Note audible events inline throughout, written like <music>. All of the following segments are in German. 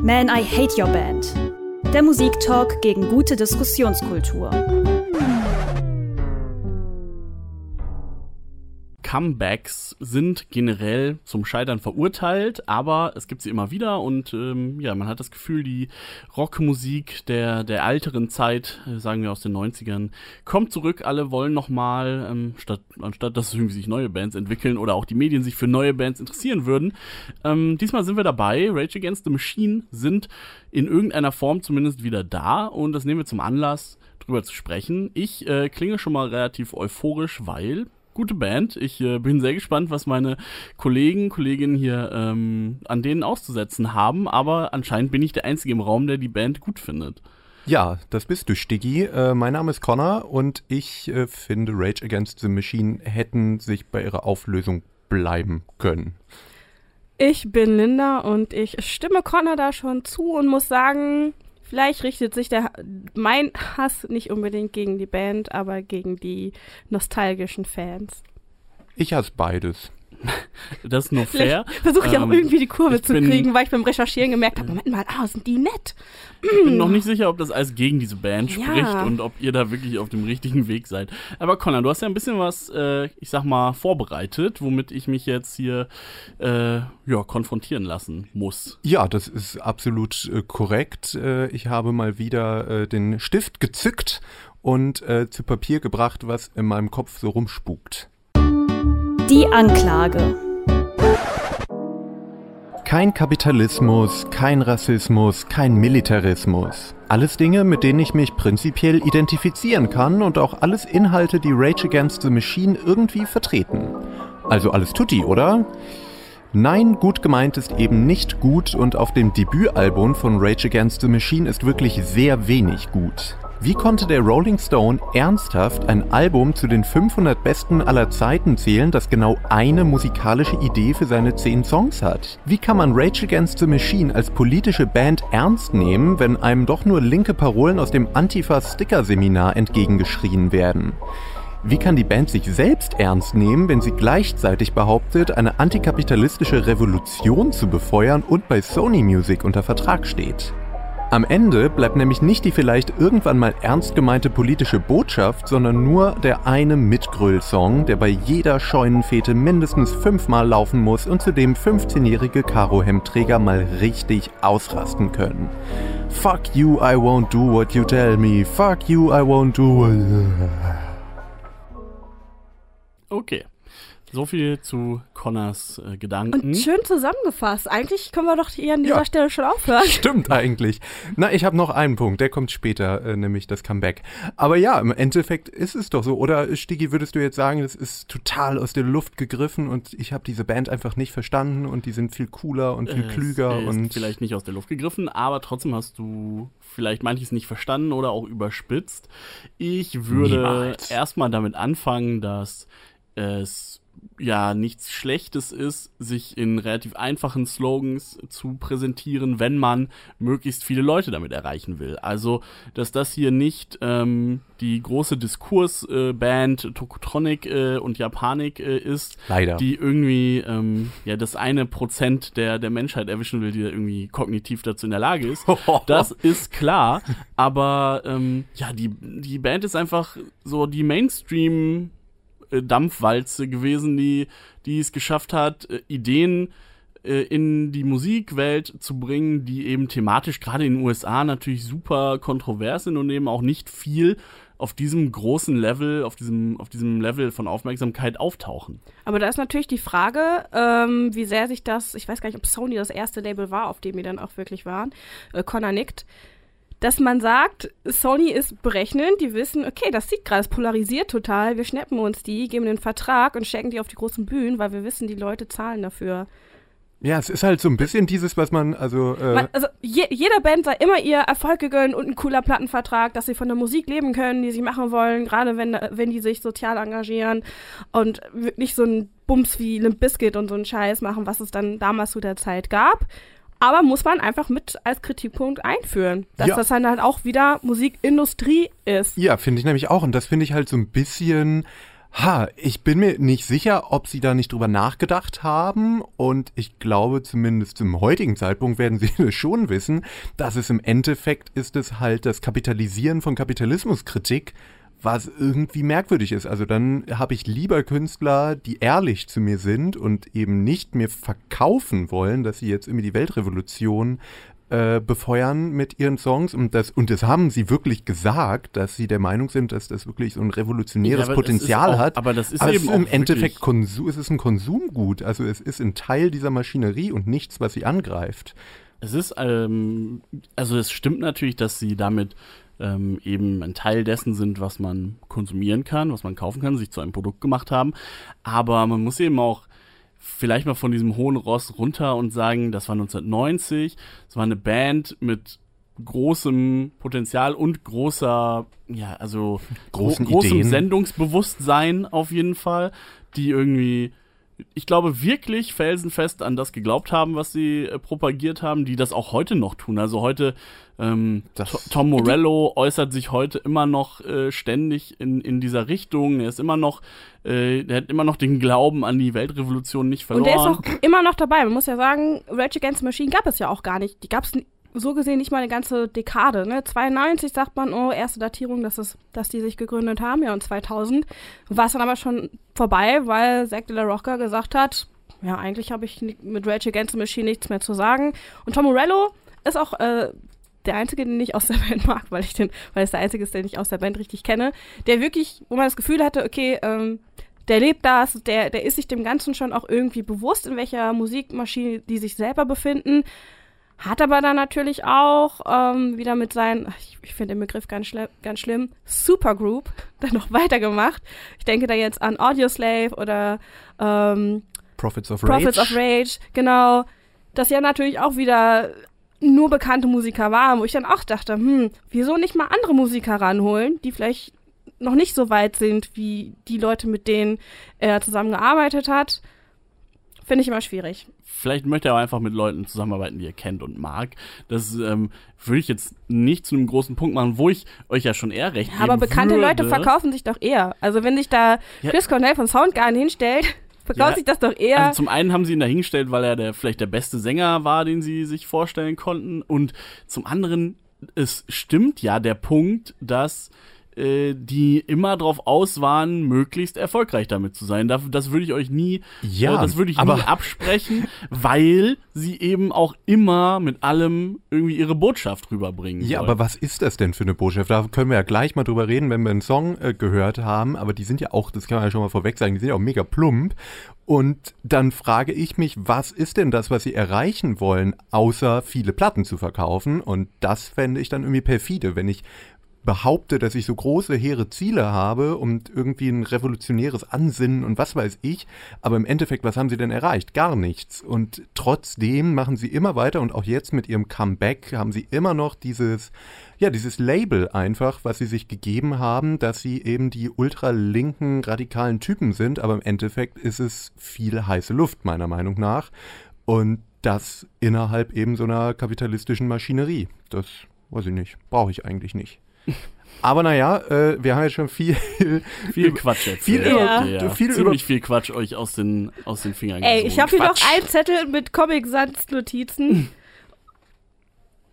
Man, I Hate Your Band. Der Musiktalk gegen gute Diskussionskultur. Comebacks sind generell zum Scheitern verurteilt, aber es gibt sie immer wieder und ähm, ja, man hat das Gefühl, die Rockmusik der, der älteren Zeit, äh, sagen wir aus den 90ern, kommt zurück. Alle wollen nochmal, ähm, statt, anstatt dass irgendwie sich neue Bands entwickeln oder auch die Medien sich für neue Bands interessieren würden. Ähm, diesmal sind wir dabei. Rage Against the Machine sind in irgendeiner Form zumindest wieder da und das nehmen wir zum Anlass, drüber zu sprechen. Ich äh, klinge schon mal relativ euphorisch, weil gute Band. Ich äh, bin sehr gespannt, was meine Kollegen, Kolleginnen hier ähm, an denen auszusetzen haben, aber anscheinend bin ich der Einzige im Raum, der die Band gut findet. Ja, das bist du, Stiggy. Äh, mein Name ist Connor und ich äh, finde, Rage Against the Machine hätten sich bei ihrer Auflösung bleiben können. Ich bin Linda und ich stimme Connor da schon zu und muss sagen, Vielleicht richtet sich der, mein Hass nicht unbedingt gegen die Band, aber gegen die nostalgischen Fans. Ich hasse beides. <laughs> Das ist nur fair. Versuche ich ähm, auch irgendwie die Kurve zu kriegen, weil ich beim Recherchieren gemerkt habe, Moment mal, ah, sind die nett. Ich bin noch nicht sicher, ob das alles gegen diese Band ja. spricht und ob ihr da wirklich auf dem richtigen Weg seid. Aber Connor, du hast ja ein bisschen was, äh, ich sag mal, vorbereitet, womit ich mich jetzt hier äh, ja, konfrontieren lassen muss. Ja, das ist absolut äh, korrekt. Äh, ich habe mal wieder äh, den Stift gezückt und äh, zu Papier gebracht, was in meinem Kopf so rumspukt. Die Anklage. Kein Kapitalismus, kein Rassismus, kein Militarismus. Alles Dinge, mit denen ich mich prinzipiell identifizieren kann und auch alles Inhalte, die Rage Against the Machine irgendwie vertreten. Also alles tutti, oder? Nein, gut gemeint ist eben nicht gut und auf dem Debütalbum von Rage Against the Machine ist wirklich sehr wenig gut. Wie konnte der Rolling Stone ernsthaft ein Album zu den 500 besten aller Zeiten zählen, das genau eine musikalische Idee für seine 10 Songs hat? Wie kann man Rage Against the Machine als politische Band ernst nehmen, wenn einem doch nur linke Parolen aus dem Antifa-Sticker-Seminar entgegengeschrien werden? Wie kann die Band sich selbst ernst nehmen, wenn sie gleichzeitig behauptet, eine antikapitalistische Revolution zu befeuern und bei Sony Music unter Vertrag steht? Am Ende bleibt nämlich nicht die vielleicht irgendwann mal ernst gemeinte politische Botschaft, sondern nur der eine Mitgröll-Song, der bei jeder Scheunenfete mindestens fünfmal laufen muss und zu dem 15-jährige Karohemdträger mal richtig ausrasten können. Fuck you, I won't do what you tell me. Fuck you, I won't do what... Okay. So viel zu Connors äh, Gedanken. Und schön zusammengefasst. Eigentlich können wir doch hier an dieser ja, Stelle schon aufhören. Stimmt eigentlich. Na, ich habe noch einen Punkt, der kommt später, äh, nämlich das Comeback. Aber ja, im Endeffekt ist es doch so. Oder Stigi, würdest du jetzt sagen, das ist total aus der Luft gegriffen und ich habe diese Band einfach nicht verstanden und die sind viel cooler und viel es klüger ist und vielleicht nicht aus der Luft gegriffen, aber trotzdem hast du vielleicht manches nicht verstanden oder auch überspitzt. Ich würde erstmal damit anfangen, dass es ja nichts Schlechtes ist, sich in relativ einfachen Slogans zu präsentieren, wenn man möglichst viele Leute damit erreichen will. Also, dass das hier nicht ähm, die große Diskursband äh, Tokotronic äh, und Japanik äh, ist, Leider. die irgendwie ähm, ja das eine Prozent der, der Menschheit erwischen will, die irgendwie kognitiv dazu in der Lage ist. <laughs> das ist klar, aber ähm, ja, die, die Band ist einfach so die Mainstream- Dampfwalze gewesen, die, die es geschafft hat, äh, Ideen äh, in die Musikwelt zu bringen, die eben thematisch gerade in den USA natürlich super kontrovers sind und eben auch nicht viel auf diesem großen Level, auf diesem, auf diesem Level von Aufmerksamkeit auftauchen. Aber da ist natürlich die Frage, ähm, wie sehr sich das, ich weiß gar nicht, ob Sony das erste Label war, auf dem die dann auch wirklich waren, äh, Connor nickt, dass man sagt, Sony ist berechnend, die wissen, okay, das sieht gerade, es polarisiert total, wir schnappen uns die, geben den Vertrag und stecken die auf die großen Bühnen, weil wir wissen, die Leute zahlen dafür. Ja, es ist halt so ein bisschen dieses, was man, also. Äh man, also je, jeder Band sei immer ihr Erfolg gegönnt und ein cooler Plattenvertrag, dass sie von der Musik leben können, die sie machen wollen, gerade wenn, wenn die sich sozial engagieren und nicht so ein Bums wie Limp Bizkit und so einen Scheiß machen, was es dann damals zu der Zeit gab. Aber muss man einfach mit als Kritikpunkt einführen, dass ja. das dann halt auch wieder Musikindustrie ist. Ja, finde ich nämlich auch. Und das finde ich halt so ein bisschen Ha, ich bin mir nicht sicher, ob sie da nicht drüber nachgedacht haben und ich glaube zumindest zum heutigen Zeitpunkt werden <laughs> sie das schon wissen, dass es im Endeffekt ist es halt das Kapitalisieren von Kapitalismuskritik, was irgendwie merkwürdig ist. Also dann habe ich lieber Künstler, die ehrlich zu mir sind und eben nicht mir verkaufen wollen, dass sie jetzt irgendwie die Weltrevolution äh, befeuern mit ihren Songs und das, und das haben sie wirklich gesagt, dass sie der Meinung sind, dass das wirklich so ein revolutionäres Ja, Potenzial auch- hat. aber das ist aber eben es ist im Endeffekt Konsum, es ist ein Konsumgut, also es ist ein Teil dieser Maschinerie und nichts, was sie angreift. Es ist, ähm, also es stimmt natürlich, dass sie damit ähm, eben ein Teil dessen sind, was man konsumieren kann, was man kaufen kann, sich zu einem Produkt gemacht haben. Aber man muss eben auch vielleicht mal von diesem hohen Ross runter und sagen, das war 1990, es war eine Band mit großem Potenzial und großer, ja, also großem Ideen. Sendungsbewusstsein auf jeden Fall, die irgendwie ich glaube wirklich felsenfest an das geglaubt haben, was sie äh, propagiert haben, die das auch heute noch tun. Also heute, ähm, Tom Morello äußert sich heute immer noch äh, ständig in, in dieser Richtung. Er ist immer noch, äh, er hat immer noch den Glauben an die Weltrevolution nicht verloren. Und der ist auch immer noch dabei. Man muss ja sagen, Rage Against the Machine gab es ja auch gar nicht. Die gab es so gesehen nicht mal eine ganze Dekade. Ne? 92 sagt man, oh, erste Datierung, dass, es, dass die sich gegründet haben. Ja, und 2000 war es dann aber schon vorbei, weil Zack de la Rocca gesagt hat, ja, eigentlich habe ich mit Rage Against the Machine nichts mehr zu sagen. Und Tom Morello ist auch äh, der einzige, den ich aus der Band mag, weil ich den, weil es der einzige ist, den ich aus der Band richtig kenne, der wirklich, wo man das Gefühl hatte, okay, ähm, der lebt das, der, der ist sich dem Ganzen schon auch irgendwie bewusst, in welcher Musikmaschine die sich selber befinden. Hat aber dann natürlich auch ähm, wieder mit seinen, ich, ich finde den Begriff ganz, schli ganz schlimm, Supergroup <laughs> dann noch weitergemacht. Ich denke da jetzt an Audioslave oder ähm, Prophets of Rage. Prophets of Rage, genau. Das ja natürlich auch wieder nur bekannte Musiker waren, wo ich dann auch dachte, hm, wieso nicht mal andere Musiker ranholen, die vielleicht noch nicht so weit sind wie die Leute, mit denen er zusammengearbeitet hat. Finde ich immer schwierig. Vielleicht möchte er auch einfach mit Leuten zusammenarbeiten, die er kennt und mag. Das ähm, würde ich jetzt nicht zu einem großen Punkt machen, wo ich euch ja schon eher recht Ja, aber bekannte würde. Leute verkaufen sich doch eher. Also wenn sich da Ja. Chris Cornell von Soundgarden hinstellt, <laughs> verkauft Ja. sich das doch eher. Also zum einen haben sie ihn dahingestellt, weil er der, vielleicht der beste Sänger war, den sie sich vorstellen konnten. Und zum anderen, es stimmt ja der Punkt, dass äh, die immer drauf aus waren, möglichst erfolgreich damit zu sein. Das, das würde ich euch nie, Ja, äh, das würde ich aber- nie absprechen, <laughs> weil sie eben auch immer mit allem irgendwie ihre Botschaft rüberbringen. Ja, wollen. aber was ist das denn für eine Botschaft? Da können wir ja gleich mal drüber reden, wenn wir einen Song äh, gehört haben. Aber die sind ja auch, das kann man ja schon mal vorweg sagen, die sind ja auch mega plump. Und dann frage ich mich, was ist denn das, was sie erreichen wollen, außer viele Platten zu verkaufen? Und das fände ich dann irgendwie perfide, wenn ich behaupte, dass ich so große, hehre Ziele habe und irgendwie ein revolutionäres Ansinnen und was weiß ich, aber im Endeffekt, was haben sie denn erreicht? Gar nichts. Und trotzdem machen sie immer weiter und auch jetzt mit ihrem Comeback haben sie immer noch dieses, ja, dieses Label einfach, was sie sich gegeben haben, dass sie eben die ultralinken, radikalen Typen sind, aber im Endeffekt ist es viel heiße Luft, meiner Meinung nach. Und das innerhalb eben so einer kapitalistischen Maschinerie. Das weiß ich nicht. Brauche ich eigentlich nicht. Aber naja, äh, wir haben jetzt schon viel. <laughs> viel Quatsch jetzt. viel ja. über- ja. viel Ziemlich viel Quatsch euch aus den, aus den Fingern Ey, ich habe hier noch einen Zettel mit Comic-Sans-Notizen,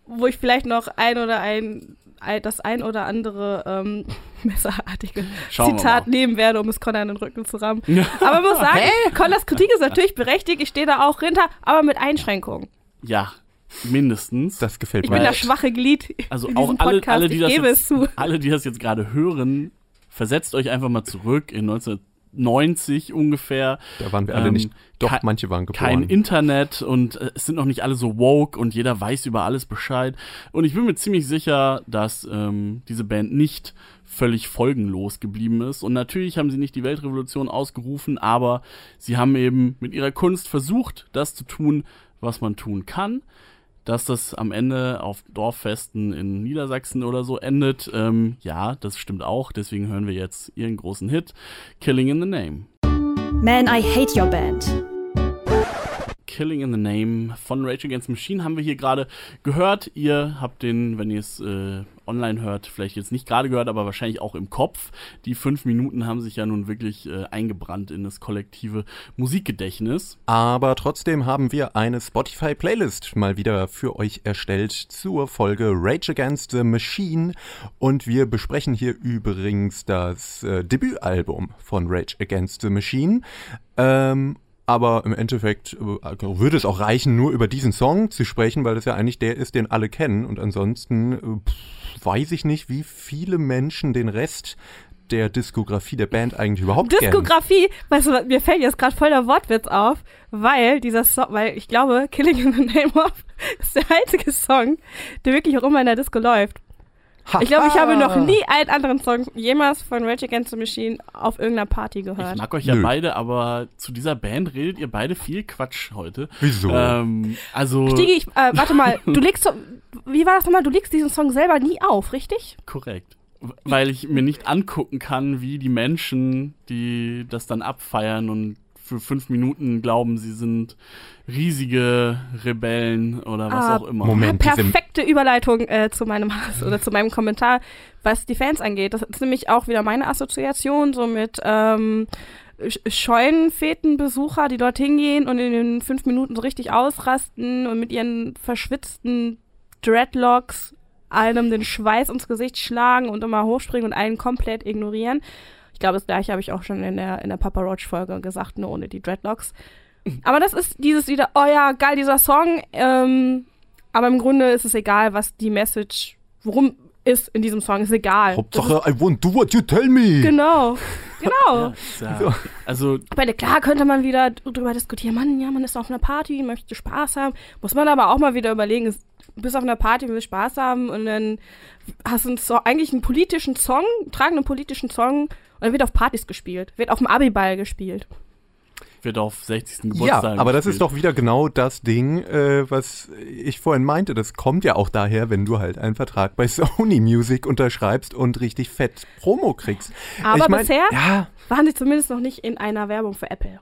wo ich vielleicht noch ein oder ein, ein das ein oder andere ähm, <laughs> messerartige Schauen Zitat nehmen werde, um es Connor in den Rücken zu rammen. Ja. Aber muss sagen, Connors Kritik ist natürlich berechtigt, ich stehe da auch hinter, aber mit Einschränkungen. Ja, mindestens. Das gefällt Ich mir. bin das schwache Glied also in auch alle, Podcast, alle, die ich das gebe jetzt, es zu. alle, die das jetzt gerade hören, versetzt euch einfach mal zurück in 1990 ungefähr. Da waren wir alle Ähm, nicht. Doch, manche waren geboren. Kein Internet und äh, es sind noch nicht alle so woke und jeder weiß über alles Bescheid. Und ich bin mir ziemlich sicher, dass ähm, diese Band nicht völlig folgenlos geblieben ist. Und natürlich haben sie nicht die Weltrevolution ausgerufen, aber sie haben eben mit ihrer Kunst versucht, das zu tun, was man tun kann. Dass das am Ende auf Dorffesten in Niedersachsen oder so endet, ähm, ja, das stimmt auch. Deswegen hören wir jetzt ihren großen Hit, Killing in the Name. Man, I hate your band. Killing in the Name von Rage Against the Machine haben wir hier gerade gehört. Ihr habt den, wenn ihr es äh, online hört, vielleicht jetzt nicht gerade gehört, aber wahrscheinlich auch im Kopf. Die fünf Minuten haben sich ja nun wirklich äh, eingebrannt in das kollektive Musikgedächtnis. Aber trotzdem haben wir eine Spotify-Playlist mal wieder für euch erstellt zur Folge Rage Against the Machine. Und wir besprechen hier übrigens das äh, Debütalbum von Rage Against the Machine. Ähm, aber im Endeffekt äh, würde es auch reichen, nur über diesen Song zu sprechen, weil das ja eigentlich der ist, den alle kennen. Und ansonsten äh, pff, weiß ich nicht, wie viele Menschen den Rest der Diskografie der Band eigentlich überhaupt kennen. Diskografie, weißt du, mir fällt jetzt gerade voll der Wortwitz auf, weil dieser Song, weil ich glaube, Killing in the Name of <laughs> ist der einzige Song, der wirklich auch immer in der Disco läuft. Ich glaube, ich habe noch nie einen anderen Song jemals von Rage Against the Machine auf irgendeiner Party Ich gehört. mag euch ja Nö. beide, aber zu dieser Band redet ihr beide viel Quatsch heute. Wieso? Ähm, also Stigi, ich, äh, warte mal, <laughs> du legst, so, wie war das nochmal, du legst diesen Song selber nie auf, richtig? korrekt. Weil ich mir nicht angucken kann, wie die Menschen, die das dann abfeiern und für fünf Minuten glauben, sie sind riesige Rebellen oder was Ah, auch immer. Moment. Perfekte Überleitung äh, zu meinem Hass oder zu meinem Kommentar, was die Fans angeht. Das ist nämlich auch wieder meine Assoziation, so mit ähm, Sch- Scheunenfetenbesucher, die dort hingehen und in den fünf Minuten so richtig ausrasten und mit ihren verschwitzten Dreadlocks einem den Schweiß ins Gesicht schlagen und immer hochspringen und einen komplett ignorieren. Ich glaube, das gleiche habe ich auch schon in der, in der Papa Roach-Folge gesagt, nur ohne die Dreadlocks. Aber das ist dieses wieder, oh ja, geil, dieser Song. Ähm, aber im Grunde ist es egal, was die Message, worum ist in diesem Song, ist egal. Hauptsache, I won't do what you tell me. Genau, <laughs> genau. Ja, ist ja, also Bei der, klar könnte man wieder drüber diskutieren, Mann, ja, man ist auf einer Party, möchte Spaß haben. Muss man aber auch mal wieder überlegen, ist, bist auf einer Party, willst Spaß haben und dann hast du einen so eigentlich einen politischen Song, einen tragenden politischen Song und dann wird auf Partys gespielt, wird auf dem Abiball gespielt. Wird auf 60. Ja, Geburtstag. aber das ist doch wieder genau das Ding, äh, was ich vorhin meinte. Das kommt ja auch daher, wenn du halt einen Vertrag bei <laughs> Sony Music unterschreibst und richtig fett Promo kriegst. Aber ich mein, bisher Ja, waren sie zumindest noch nicht in einer Werbung für Apple.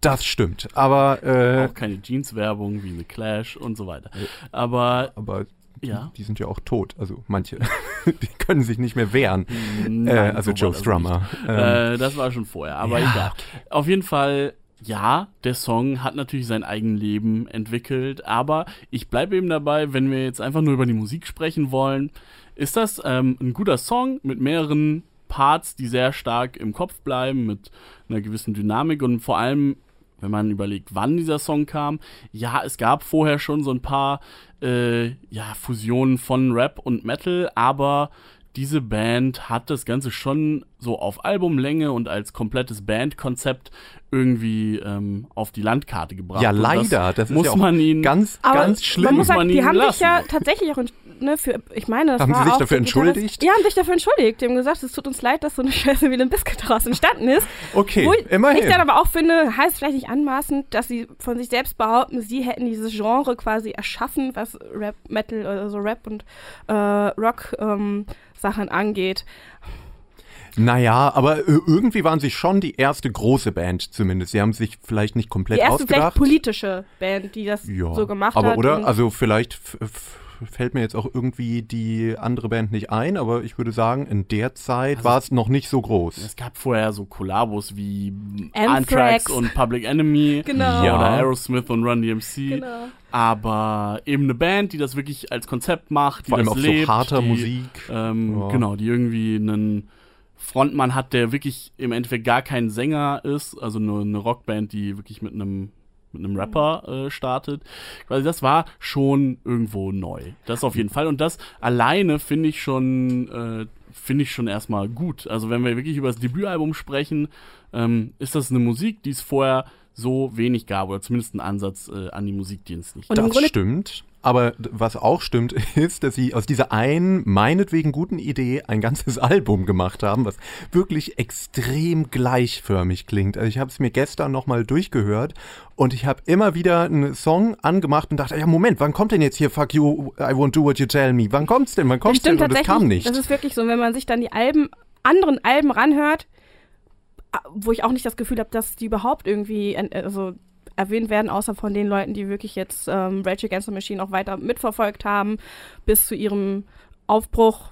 das stimmt. Aber, äh, auch keine Jeans-Werbung wie eine Clash und so weiter. Aber aber Ja. die sind ja auch tot. Also manche, <laughs> die können sich nicht mehr wehren. nein, äh, also so Joe Strummer. Ähm, Äh, das war schon vorher, aber Ja, egal. Auf jeden Fall, ja, der Song hat natürlich sein eigenes Leben entwickelt, aber ich bleibe eben dabei, wenn wir jetzt einfach nur über die Musik sprechen wollen, ist das ähm, ein guter Song mit mehreren Parts, die sehr stark im Kopf bleiben, mit einer gewissen Dynamik und vor allem, wenn man überlegt, wann dieser Song kam, ja, es gab vorher schon so ein paar äh, ja, Fusionen von Rap und Metal, aber diese Band hat das Ganze schon so auf Albumlänge und als komplettes Bandkonzept irgendwie ähm, auf die Landkarte gebracht. ja, leider. Das, ist muss ja auch man ihnen ganz, Aber ganz schlimm. Man muss sagen, man die haben sich lassen. ja tatsächlich auch, ne, für, ich meine, das Haben war sie sich auch dafür entschuldigt? Ja, haben sich dafür entschuldigt. Die haben gesagt, es tut uns leid, dass so eine <laughs> Scheiße wie ein Biscuit daraus entstanden ist. okay, Wo ich, immerhin. ich dann aber auch finde, heißt vielleicht nicht anmaßend, dass sie von sich selbst behaupten, sie hätten dieses Genre quasi erschaffen, was Rap, Metal, also Rap und äh, Rock ähm, Sachen angeht. Naja, aber äh, irgendwie waren sie schon die erste große Band zumindest. Sie haben sich vielleicht nicht komplett Die erste vielleicht ausgedacht. politische Band, die das ja, so gemacht aber hat. oder? und- Also vielleicht fällt mir jetzt auch irgendwie die andere Band nicht ein, aber ich würde sagen, in der Zeit Also- war es noch nicht so groß. Es gab vorher so Kollabos wie Anthrax. Anthrax und Public Enemy Genau. Ja. oder Aerosmith und Run DMC. genau. Aber eben eine Band, die das wirklich als Konzept macht, die Vor allem das auch lebt, so harter die, Musik. Ähm, Ja. Genau, die irgendwie einen Frontmann hat, der wirklich im Endeffekt gar kein Sänger ist, also nur eine Rockband, die wirklich mit einem mit einem Rapper äh, startet. Quasi das war schon irgendwo neu. Das auf jeden Fall. Und das alleine finde ich schon, äh, finde ich schon erstmal gut. Also wenn wir wirklich über das Debütalbum sprechen, ähm, ist das eine Musik, die es vorher so wenig gab, oder zumindest ein Ansatz äh, an die Musik, die es nicht Und das stimmt. Aber was auch stimmt, <laughs> ist, dass sie aus dieser einen, meinetwegen guten Idee ein ganzes <laughs> Album gemacht haben, was wirklich extrem gleichförmig klingt. Also ich habe es mir gestern nochmal durchgehört und ich habe immer wieder einen Song angemacht und dachte, ja Moment, wann kommt denn jetzt hier Fuck You, I won't do what you tell me? Wann kommt's denn? Wann Das kommt's denn? stimmt Und das tatsächlich. kam nicht. Das ist wirklich so, wenn man sich dann die Alben, anderen Alben ranhört, wo ich auch nicht das Gefühl habe, dass die überhaupt irgendwie also erwähnt werden, außer von den Leuten, die wirklich jetzt ähm, Rage Against the Machine auch weiter mitverfolgt haben, bis zu ihrem Aufbruch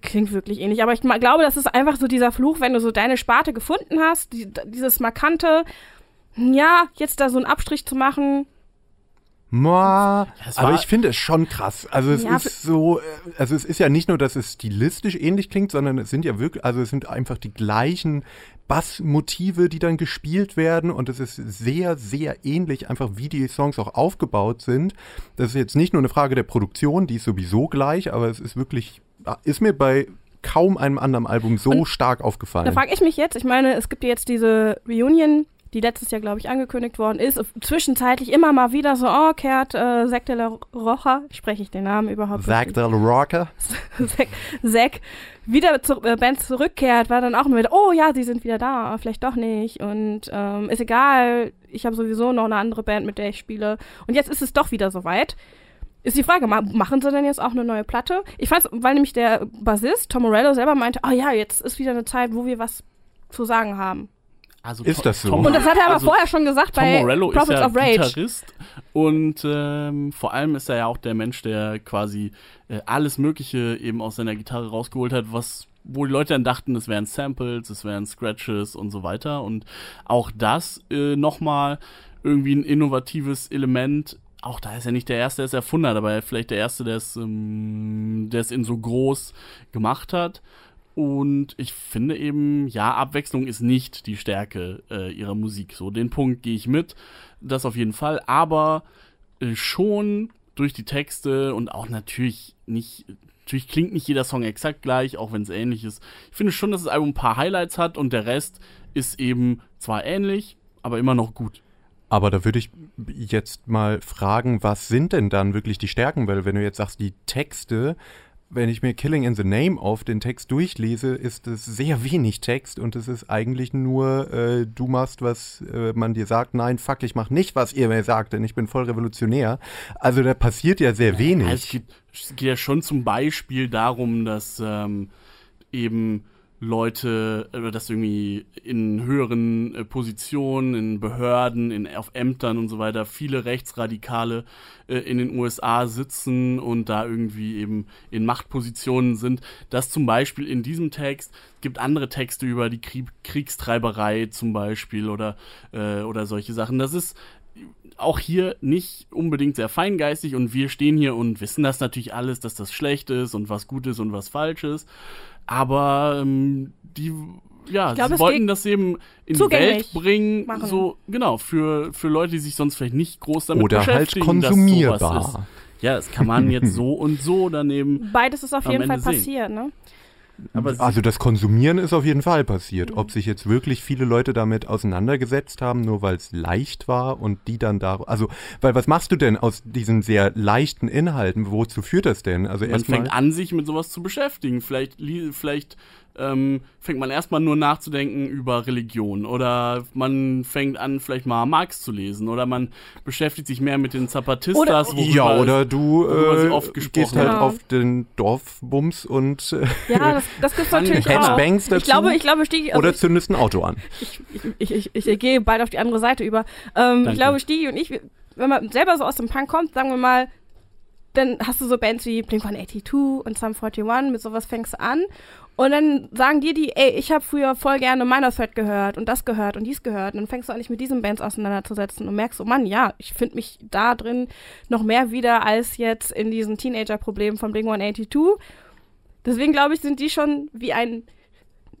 klingt wirklich ähnlich. Aber ich glaube, das ist einfach so dieser Fluch, wenn du so deine Sparte gefunden hast, die, dieses markante, ja, jetzt da so einen Abstrich zu machen, Moa, aber ich finde es schon krass. Also es Ja, ist so, äh, also es ist ja nicht nur, dass es stilistisch ähnlich klingt, sondern es sind ja wirklich, also es sind einfach die gleichen Bassmotive, die dann gespielt werden und es ist sehr, sehr ähnlich, einfach wie die Songs auch aufgebaut sind. Das ist jetzt nicht nur eine Frage der Produktion, die ist sowieso gleich, aber es ist wirklich, ist mir bei kaum einem anderen Album so Und stark Da aufgefallen. frage ich mich jetzt, ich meine, es gibt ja jetzt diese Reunion, die letztes Jahr, glaube ich, angekündigt worden ist. Zwischenzeitlich immer mal wieder so, oh, kehrt äh, Zack de la Rocha, spreche ich den Namen überhaupt Zack richtig? the Rocker. Zack, Zack wieder zur äh, Band zurückkehrt, war dann auch immer wieder, oh ja, sie sind wieder da, vielleicht doch nicht. Und ähm, ist egal, ich habe sowieso noch eine andere Band, mit der ich spiele. Und jetzt ist es doch wieder soweit. Ist die Frage, ma- machen sie denn jetzt auch eine neue Platte? Ich fand's, weil nämlich der Bassist, Tom Morello, selber meinte, oh ja, jetzt ist wieder eine Zeit, wo wir was zu sagen haben. Also Ist das so? Tom- Und das hat er aber also vorher schon gesagt Tom bei Morello ist Prophets ja of Rage. Gitarrist und ähm, vor allem ist er ja auch der Mensch, der quasi äh, alles Mögliche eben aus seiner Gitarre rausgeholt hat, was wo die Leute dann dachten, es wären Samples, es wären Scratches und so weiter und auch das äh, nochmal irgendwie ein innovatives Element. Auch da ist er nicht der Erste, der es erfunden hat, aber er vielleicht der Erste, der es, ähm, der es in so groß gemacht hat. Und ich finde eben, ja, Abwechslung ist nicht die Stärke äh, ihrer Musik. So, den Punkt gehe ich mit, das auf jeden Fall. Aber äh, schon durch die Texte und auch natürlich nicht, natürlich klingt nicht jeder Song exakt gleich, auch wenn es ähnlich ist. Ich finde schon, dass das Album ein paar Highlights hat und der Rest ist eben zwar ähnlich, aber immer noch gut. Aber da würde ich jetzt mal fragen, was sind denn dann wirklich die Stärken? Weil wenn du jetzt sagst, die Texte, wenn ich mir Killing in the Name auf den Text durchlese, ist es sehr wenig Text und es ist eigentlich nur, äh, du machst, was äh, man dir sagt. Nein, fuck, ich mach nicht, was ihr mir sagt, denn ich bin voll revolutionär. Also da passiert ja sehr wenig. Ja, es, geht, es geht ja schon zum Beispiel darum, dass ähm, eben Leute, oder dass irgendwie in höheren äh, Positionen, in Behörden, in, auf Ämtern und so weiter, viele Rechtsradikale äh, in den USA sitzen und da irgendwie eben in Machtpositionen sind. Das zum Beispiel in diesem Text gibt andere Texte über die Krieg, Kriegstreiberei zum Beispiel oder, äh, oder solche Sachen. Das ist auch hier nicht unbedingt sehr feingeistig und wir stehen hier und wissen das natürlich alles, dass das schlecht ist und was gut ist und was falsch ist. Aber ähm, die, ja, glaub, sie wollten das eben in die Welt bringen, machen. so genau für für Leute, die sich sonst vielleicht nicht groß damit Oder halt beschäftigen, dass sowas ist. konsumierbar. Ja, das kann man jetzt <laughs> so und so daneben. Beides ist auf jeden Fall sehen. passiert, ne? Aber Also das Konsumieren ist auf jeden Fall passiert. Ob sich jetzt wirklich viele Leute damit auseinandergesetzt haben, nur weil es leicht war und die dann da, also, weil was machst du denn aus diesen sehr leichten Inhalten? Wozu führt das denn? Also man fängt an, sich mit sowas zu beschäftigen. Vielleicht, vielleicht ähm, fängt man erstmal nur nachzudenken über Religion oder man fängt an, vielleicht mal Marx zu lesen oder man beschäftigt sich mehr mit den Zapatistas. worüber ja, es- oder du äh, oft gesprochen gehst halt haben. auf den Dorfbums und äh, Ja, das, das gibt's <laughs> natürlich auch. Bangs dazu Ich glaube, ich glaube, Stigi, also oder zündest ein Auto an. ich, ich, ich, ich, ich gehe bald auf die andere Seite über. Ähm, ich glaube, Stigi und ich, wenn man selber so aus dem Punk kommt, sagen wir mal, dann hast du so Bands wie Blink-182 und Sum 41, mit sowas fängst du an. Und dann sagen dir die, ey, ich habe früher voll gerne Minor Threat gehört und das gehört und dies gehört. Und dann fängst du an, dich mit diesen Bands auseinanderzusetzen und merkst so, Mann, ja, ich finde mich da drin noch mehr wieder als jetzt in diesen Teenager-Problemen von Blink-182. Deswegen glaube ich, sind die schon wie ein,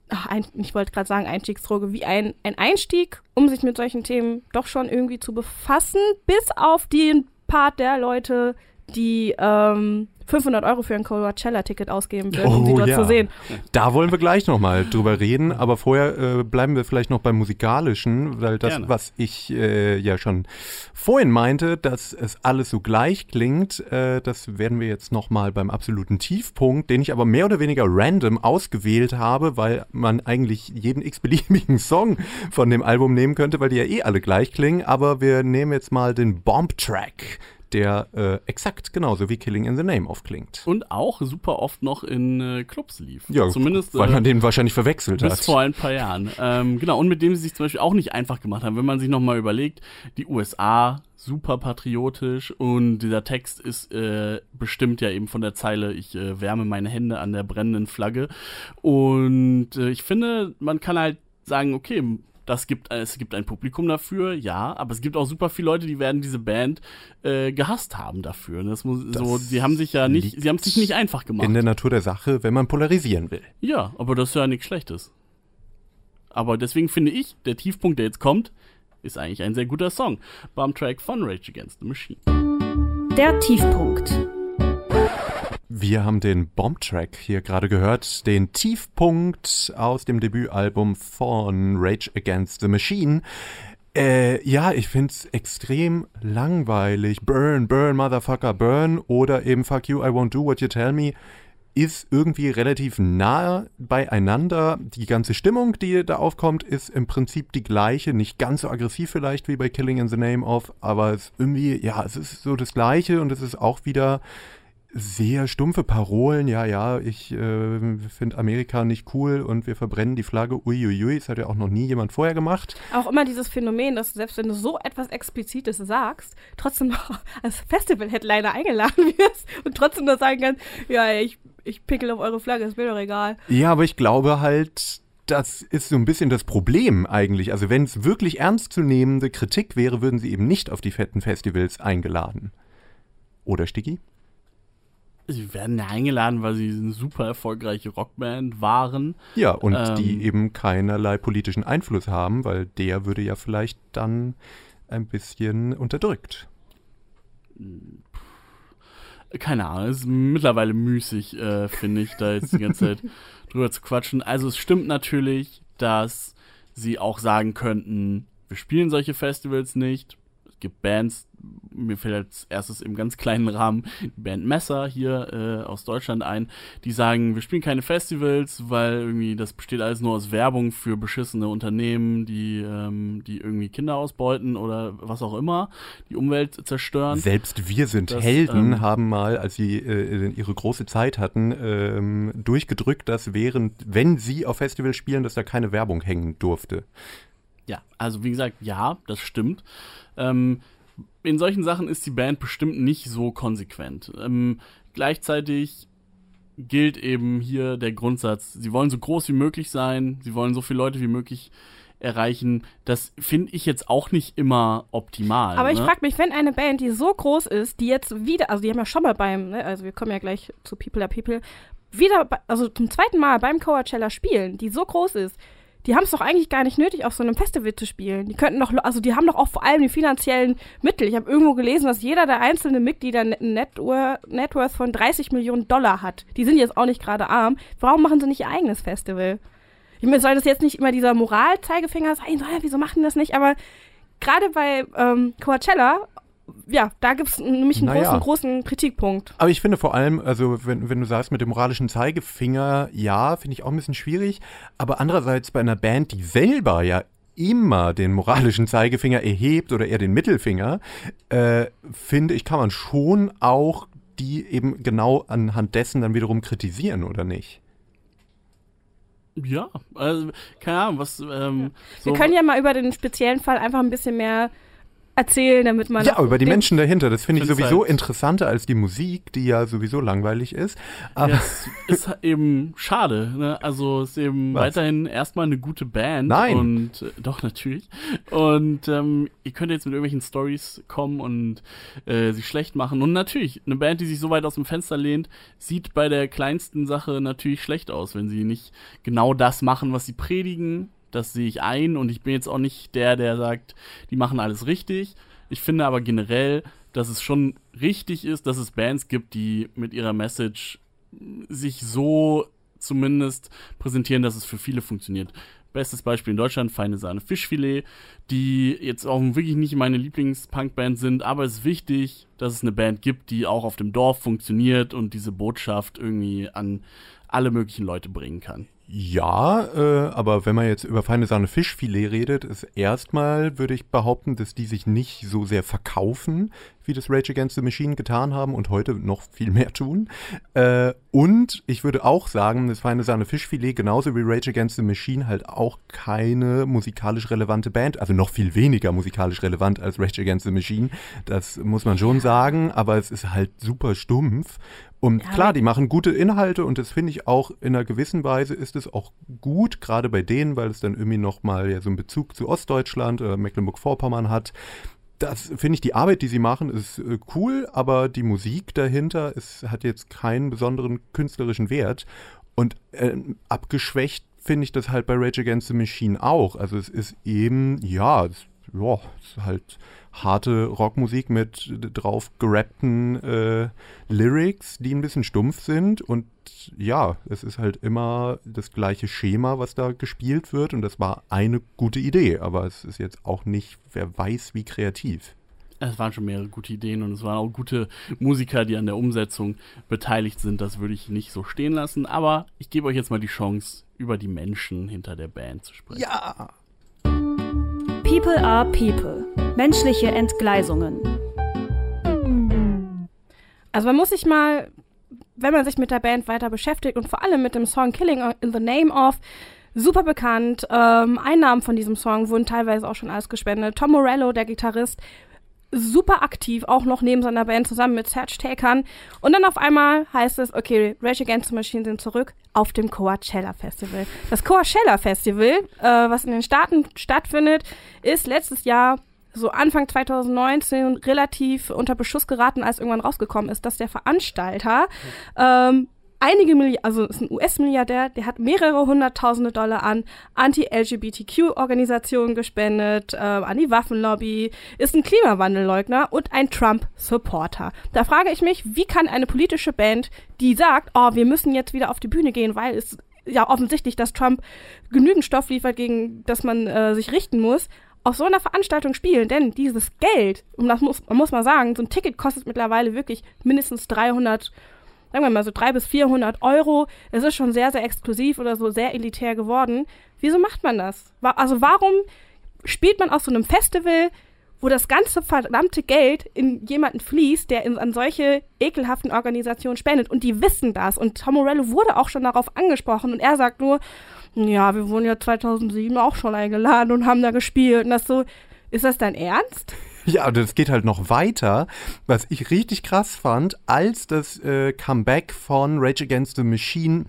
ach, ein ich wollte gerade sagen Einstiegsdroge, wie ein, ein Einstieg, um sich mit solchen Themen doch schon irgendwie zu befassen, bis auf den Part der Leute, die ähm, 500 Euro für ein Coachella-Ticket ausgeben würden, um sie Oh, dort ja. zu sehen. Da wollen wir gleich nochmal drüber reden, aber vorher äh, bleiben wir vielleicht noch beim Musikalischen, weil das, Gerne. was ich äh, ja schon vorhin meinte, dass es alles so gleich klingt, äh, das werden wir jetzt nochmal beim absoluten Tiefpunkt, den ich aber mehr oder weniger random ausgewählt habe, weil man eigentlich jeden x-beliebigen <laughs> Song von dem Album nehmen könnte, weil die ja eh alle gleich klingen, aber wir nehmen jetzt mal den Bomb-Track der äh, exakt genauso wie Killing in the Name aufklingt. Und auch super oft noch in äh, Clubs lief. Ja, Zumindest weil äh, man den wahrscheinlich verwechselt bis hat. vor ein paar Jahren. Ähm, genau, und mit dem sie sich zum Beispiel auch nicht einfach gemacht haben. Wenn man sich nochmal überlegt, die USA super patriotisch und dieser Text ist äh, bestimmt ja eben von der Zeile, ich äh, wärme meine Hände an der brennenden Flagge. Und äh, ich finde, man kann halt sagen, okay, das gibt, es gibt ein Publikum dafür, ja, aber es gibt auch super viele Leute, die werden diese Band äh, gehasst haben dafür. Das muss, Das so, sie haben sich ja nicht, sie haben es sich nicht einfach gemacht. In der Natur der Sache, wenn man polarisieren will. Ja, aber das ist ja nichts Schlechtes. Aber deswegen finde ich, der Tiefpunkt, der jetzt kommt, ist eigentlich ein sehr guter Song. Bum-Track von Rage Against the Machine. Der Tiefpunkt. Wir haben den Bomb-Track hier gerade gehört, den Tiefpunkt aus dem Debütalbum von Rage Against the Machine. Äh, ja, ich find's extrem langweilig. Burn, burn, motherfucker, burn oder eben fuck you, I won't do what you tell me ist irgendwie relativ nah beieinander. Die ganze Stimmung, die da aufkommt, ist im Prinzip die gleiche. Nicht ganz so aggressiv vielleicht wie bei Killing in the Name of, aber es ist irgendwie, ja, es ist so das Gleiche und es ist auch wieder sehr stumpfe Parolen. Ja, ja, ich äh, finde Amerika nicht cool und wir verbrennen die Flagge. Uiuiui, das hat ja auch noch nie jemand vorher gemacht. Auch immer dieses Phänomen, dass selbst wenn du so etwas Explizites sagst, trotzdem noch <laughs> als Festival-Headliner eingeladen wirst und trotzdem noch sagen kannst, ja, ich, ich pickel auf eure Flagge, ist mir doch egal. Ja, aber ich glaube halt, das ist so ein bisschen das Problem eigentlich. Also wenn es wirklich ernstzunehmende Kritik wäre, würden sie eben nicht auf die fetten Festivals eingeladen. Oder Sticky? Sie werden ja eingeladen, weil sie eine super erfolgreiche Rockband waren. Ja, und Ähm. die eben keinerlei politischen Einfluss haben, weil der würde ja vielleicht dann ein bisschen unterdrückt. Keine Ahnung, es ist mittlerweile müßig, äh, finde ich, da jetzt die ganze Zeit <laughs> drüber zu quatschen. Also es stimmt natürlich, dass sie auch sagen könnten, wir spielen solche Festivals nicht. Es gibt Bands, mir fällt als erstes im ganz kleinen Rahmen die Band Messer hier äh, aus Deutschland ein, die sagen, wir spielen keine Festivals, weil irgendwie das besteht alles nur aus Werbung für beschissene Unternehmen, die, ähm, die irgendwie Kinder ausbeuten oder was auch immer, die Umwelt zerstören. Selbst wir sind Das, Helden ähm, haben mal, als sie äh, ihre große Zeit hatten, ähm, durchgedrückt, dass während, wenn sie auf Festivals spielen, dass da keine Werbung hängen durfte. Ja, also wie gesagt, ja, das stimmt. Ähm, in solchen Sachen ist die Band bestimmt nicht so konsequent. Ähm, gleichzeitig gilt eben hier der Grundsatz, sie wollen so groß wie möglich sein, sie wollen so viele Leute wie möglich erreichen. Das finde ich jetzt auch nicht immer optimal. Aber ich ne? frage mich, wenn eine Band, die so groß ist, die jetzt wieder, also die haben ja schon mal beim, ne, also wir kommen ja gleich zu People are People, wieder, also zum zweiten Mal beim Coachella spielen, die so groß ist, die haben es doch eigentlich gar nicht nötig, auf so einem Festival zu spielen. Die könnten doch, also die haben doch auch vor allem die finanziellen Mittel. Ich habe irgendwo gelesen, dass jeder der einzelnen Mitglieder einen Networth, von 30 Millionen Dollar hat. Die sind jetzt auch nicht gerade arm. Warum machen sie nicht ihr eigenes Festival? Ich meine, soll das jetzt nicht immer dieser Moralzeigefinger sein? Wieso machen die das nicht? Aber gerade bei ähm, Coachella, ja, da gibt es nämlich einen Naja. großen, großen Kritikpunkt. Aber ich finde vor allem, also wenn, wenn du sagst mit dem moralischen Zeigefinger, ja, finde ich auch ein bisschen schwierig. Aber andererseits bei einer Band, die selber ja immer den moralischen Zeigefinger erhebt oder eher den Mittelfinger, äh, finde ich, kann man schon auch die eben genau anhand dessen dann wiederum kritisieren, oder nicht? Ja, also, keine Ahnung, was. Ähm, so, Wir können ja mal über den speziellen Fall einfach ein bisschen mehr erzählen, damit man. Ja, auch über die Menschen dahinter. Das finde ich sowieso halt- interessanter als die Musik, die ja sowieso langweilig ist. Aber Ja, es ist eben schade. Ne? Also es ist eben Was? weiterhin erstmal eine gute Band. Nein. Und äh, doch, natürlich. Und ähm, ihr könnt jetzt mit irgendwelchen Stories kommen und äh, sie schlecht machen. Und natürlich, eine Band, die sich so weit aus dem Fenster lehnt, sieht bei der kleinsten Sache natürlich schlecht aus, wenn sie nicht genau das machen, was sie predigen. Das sehe ich ein und ich bin jetzt auch nicht der, der sagt, die machen alles richtig. Ich finde aber generell, dass es schon richtig ist, dass es Bands gibt, die mit ihrer Message sich so zumindest präsentieren, dass es für viele funktioniert. Bestes Beispiel in Deutschland, Feine Sahne Fischfilet, die jetzt auch wirklich nicht meine Lieblings-Punkband sind, aber es ist wichtig, dass es eine Band gibt, die auch auf dem Dorf funktioniert und diese Botschaft irgendwie an alle möglichen Leute bringen kann. Ja, äh, aber wenn man jetzt über feine Sahne Fischfilet redet, ist erstmal, würde ich behaupten, dass die sich nicht so sehr verkaufen, wie das Rage Against the Machine getan haben und heute noch viel mehr tun. Äh, und ich würde auch sagen, das feine Sahne Fischfilet, genauso wie Rage Against the Machine, halt auch keine musikalisch relevante Band, also noch viel weniger musikalisch relevant als Rage Against the Machine. Das muss man schon sagen, aber es ist halt super stumpf und ja, klar, die machen gute Inhalte und das finde ich auch in einer gewissen Weise ist es auch gut, gerade bei denen, weil es dann irgendwie nochmal ja so einen Bezug zu Ostdeutschland oder Mecklenburg-Vorpommern hat. Das finde ich, die Arbeit, die sie machen, ist äh, cool, aber die Musik dahinter ist, hat jetzt keinen besonderen künstlerischen Wert. Und äh, abgeschwächt finde ich das halt bei Rage Against the Machine auch. Also es ist eben, ja, es, ja, es ist halt harte Rockmusik mit drauf gerappten äh, Lyrics, die ein bisschen stumpf sind. Und ja, es ist halt immer das gleiche Schema, was da gespielt wird. Und das war eine gute Idee, aber es ist jetzt auch nicht, wer weiß, wie kreativ. Es waren schon mehrere gute Ideen und es waren auch gute Musiker, die an der Umsetzung beteiligt sind. Das würde ich nicht so stehen lassen. Aber ich gebe euch jetzt mal die Chance, über die Menschen hinter der Band zu sprechen. Ja! People are People. Menschliche Entgleisungen. Also man muss sich mal, wenn man sich mit der Band weiter beschäftigt und vor allem mit dem Song Killing in the Name of, super bekannt. Ähm, Einnahmen von diesem Song wurden teilweise auch schon alles gespendet. Tom Morello, der Gitarrist, super aktiv, auch noch neben seiner Band zusammen mit Serge Takern. Und dann auf einmal heißt es, okay, Rage Against the Machine sind zurück auf dem Coachella Festival. Das Coachella Festival, äh, was in den Staaten stattfindet, ist letztes Jahr so Anfang 2019 relativ unter Beschuss geraten, als irgendwann rausgekommen ist, dass der Veranstalter ähm, einige Milliarden, also ist ein US-Milliardär, der hat mehrere hunderttausende Dollar an Anti-LGBTQ-Organisationen gespendet, äh, an die Waffenlobby, ist ein Klimawandelleugner und ein Trump-Supporter. Da frage ich mich, wie kann eine politische Band, die sagt, oh, wir müssen jetzt wieder auf die Bühne gehen, weil es ja offensichtlich, dass Trump genügend Stoff liefert, gegen das man äh, sich richten muss, auf so einer Veranstaltung spielen, denn dieses Geld, und das muss, man muss mal sagen, so ein Ticket kostet mittlerweile wirklich mindestens 300 sagen wir mal so 300 bis 400 Euro. Es ist schon sehr, sehr exklusiv oder so sehr elitär geworden. Wieso macht man das? Also warum spielt man auf so einem Festival, wo das ganze verdammte Geld in jemanden fließt, der in, an solche ekelhaften Organisationen spendet. Und die wissen das. Und Tom Morello wurde auch schon darauf angesprochen. Und er sagt nur, ja, wir wurden ja 2007 auch schon eingeladen und haben da gespielt. Und das so, ist das dein Ernst? Ja, das geht halt noch weiter. Was ich richtig krass fand, als das äh, Comeback von Rage Against the Machine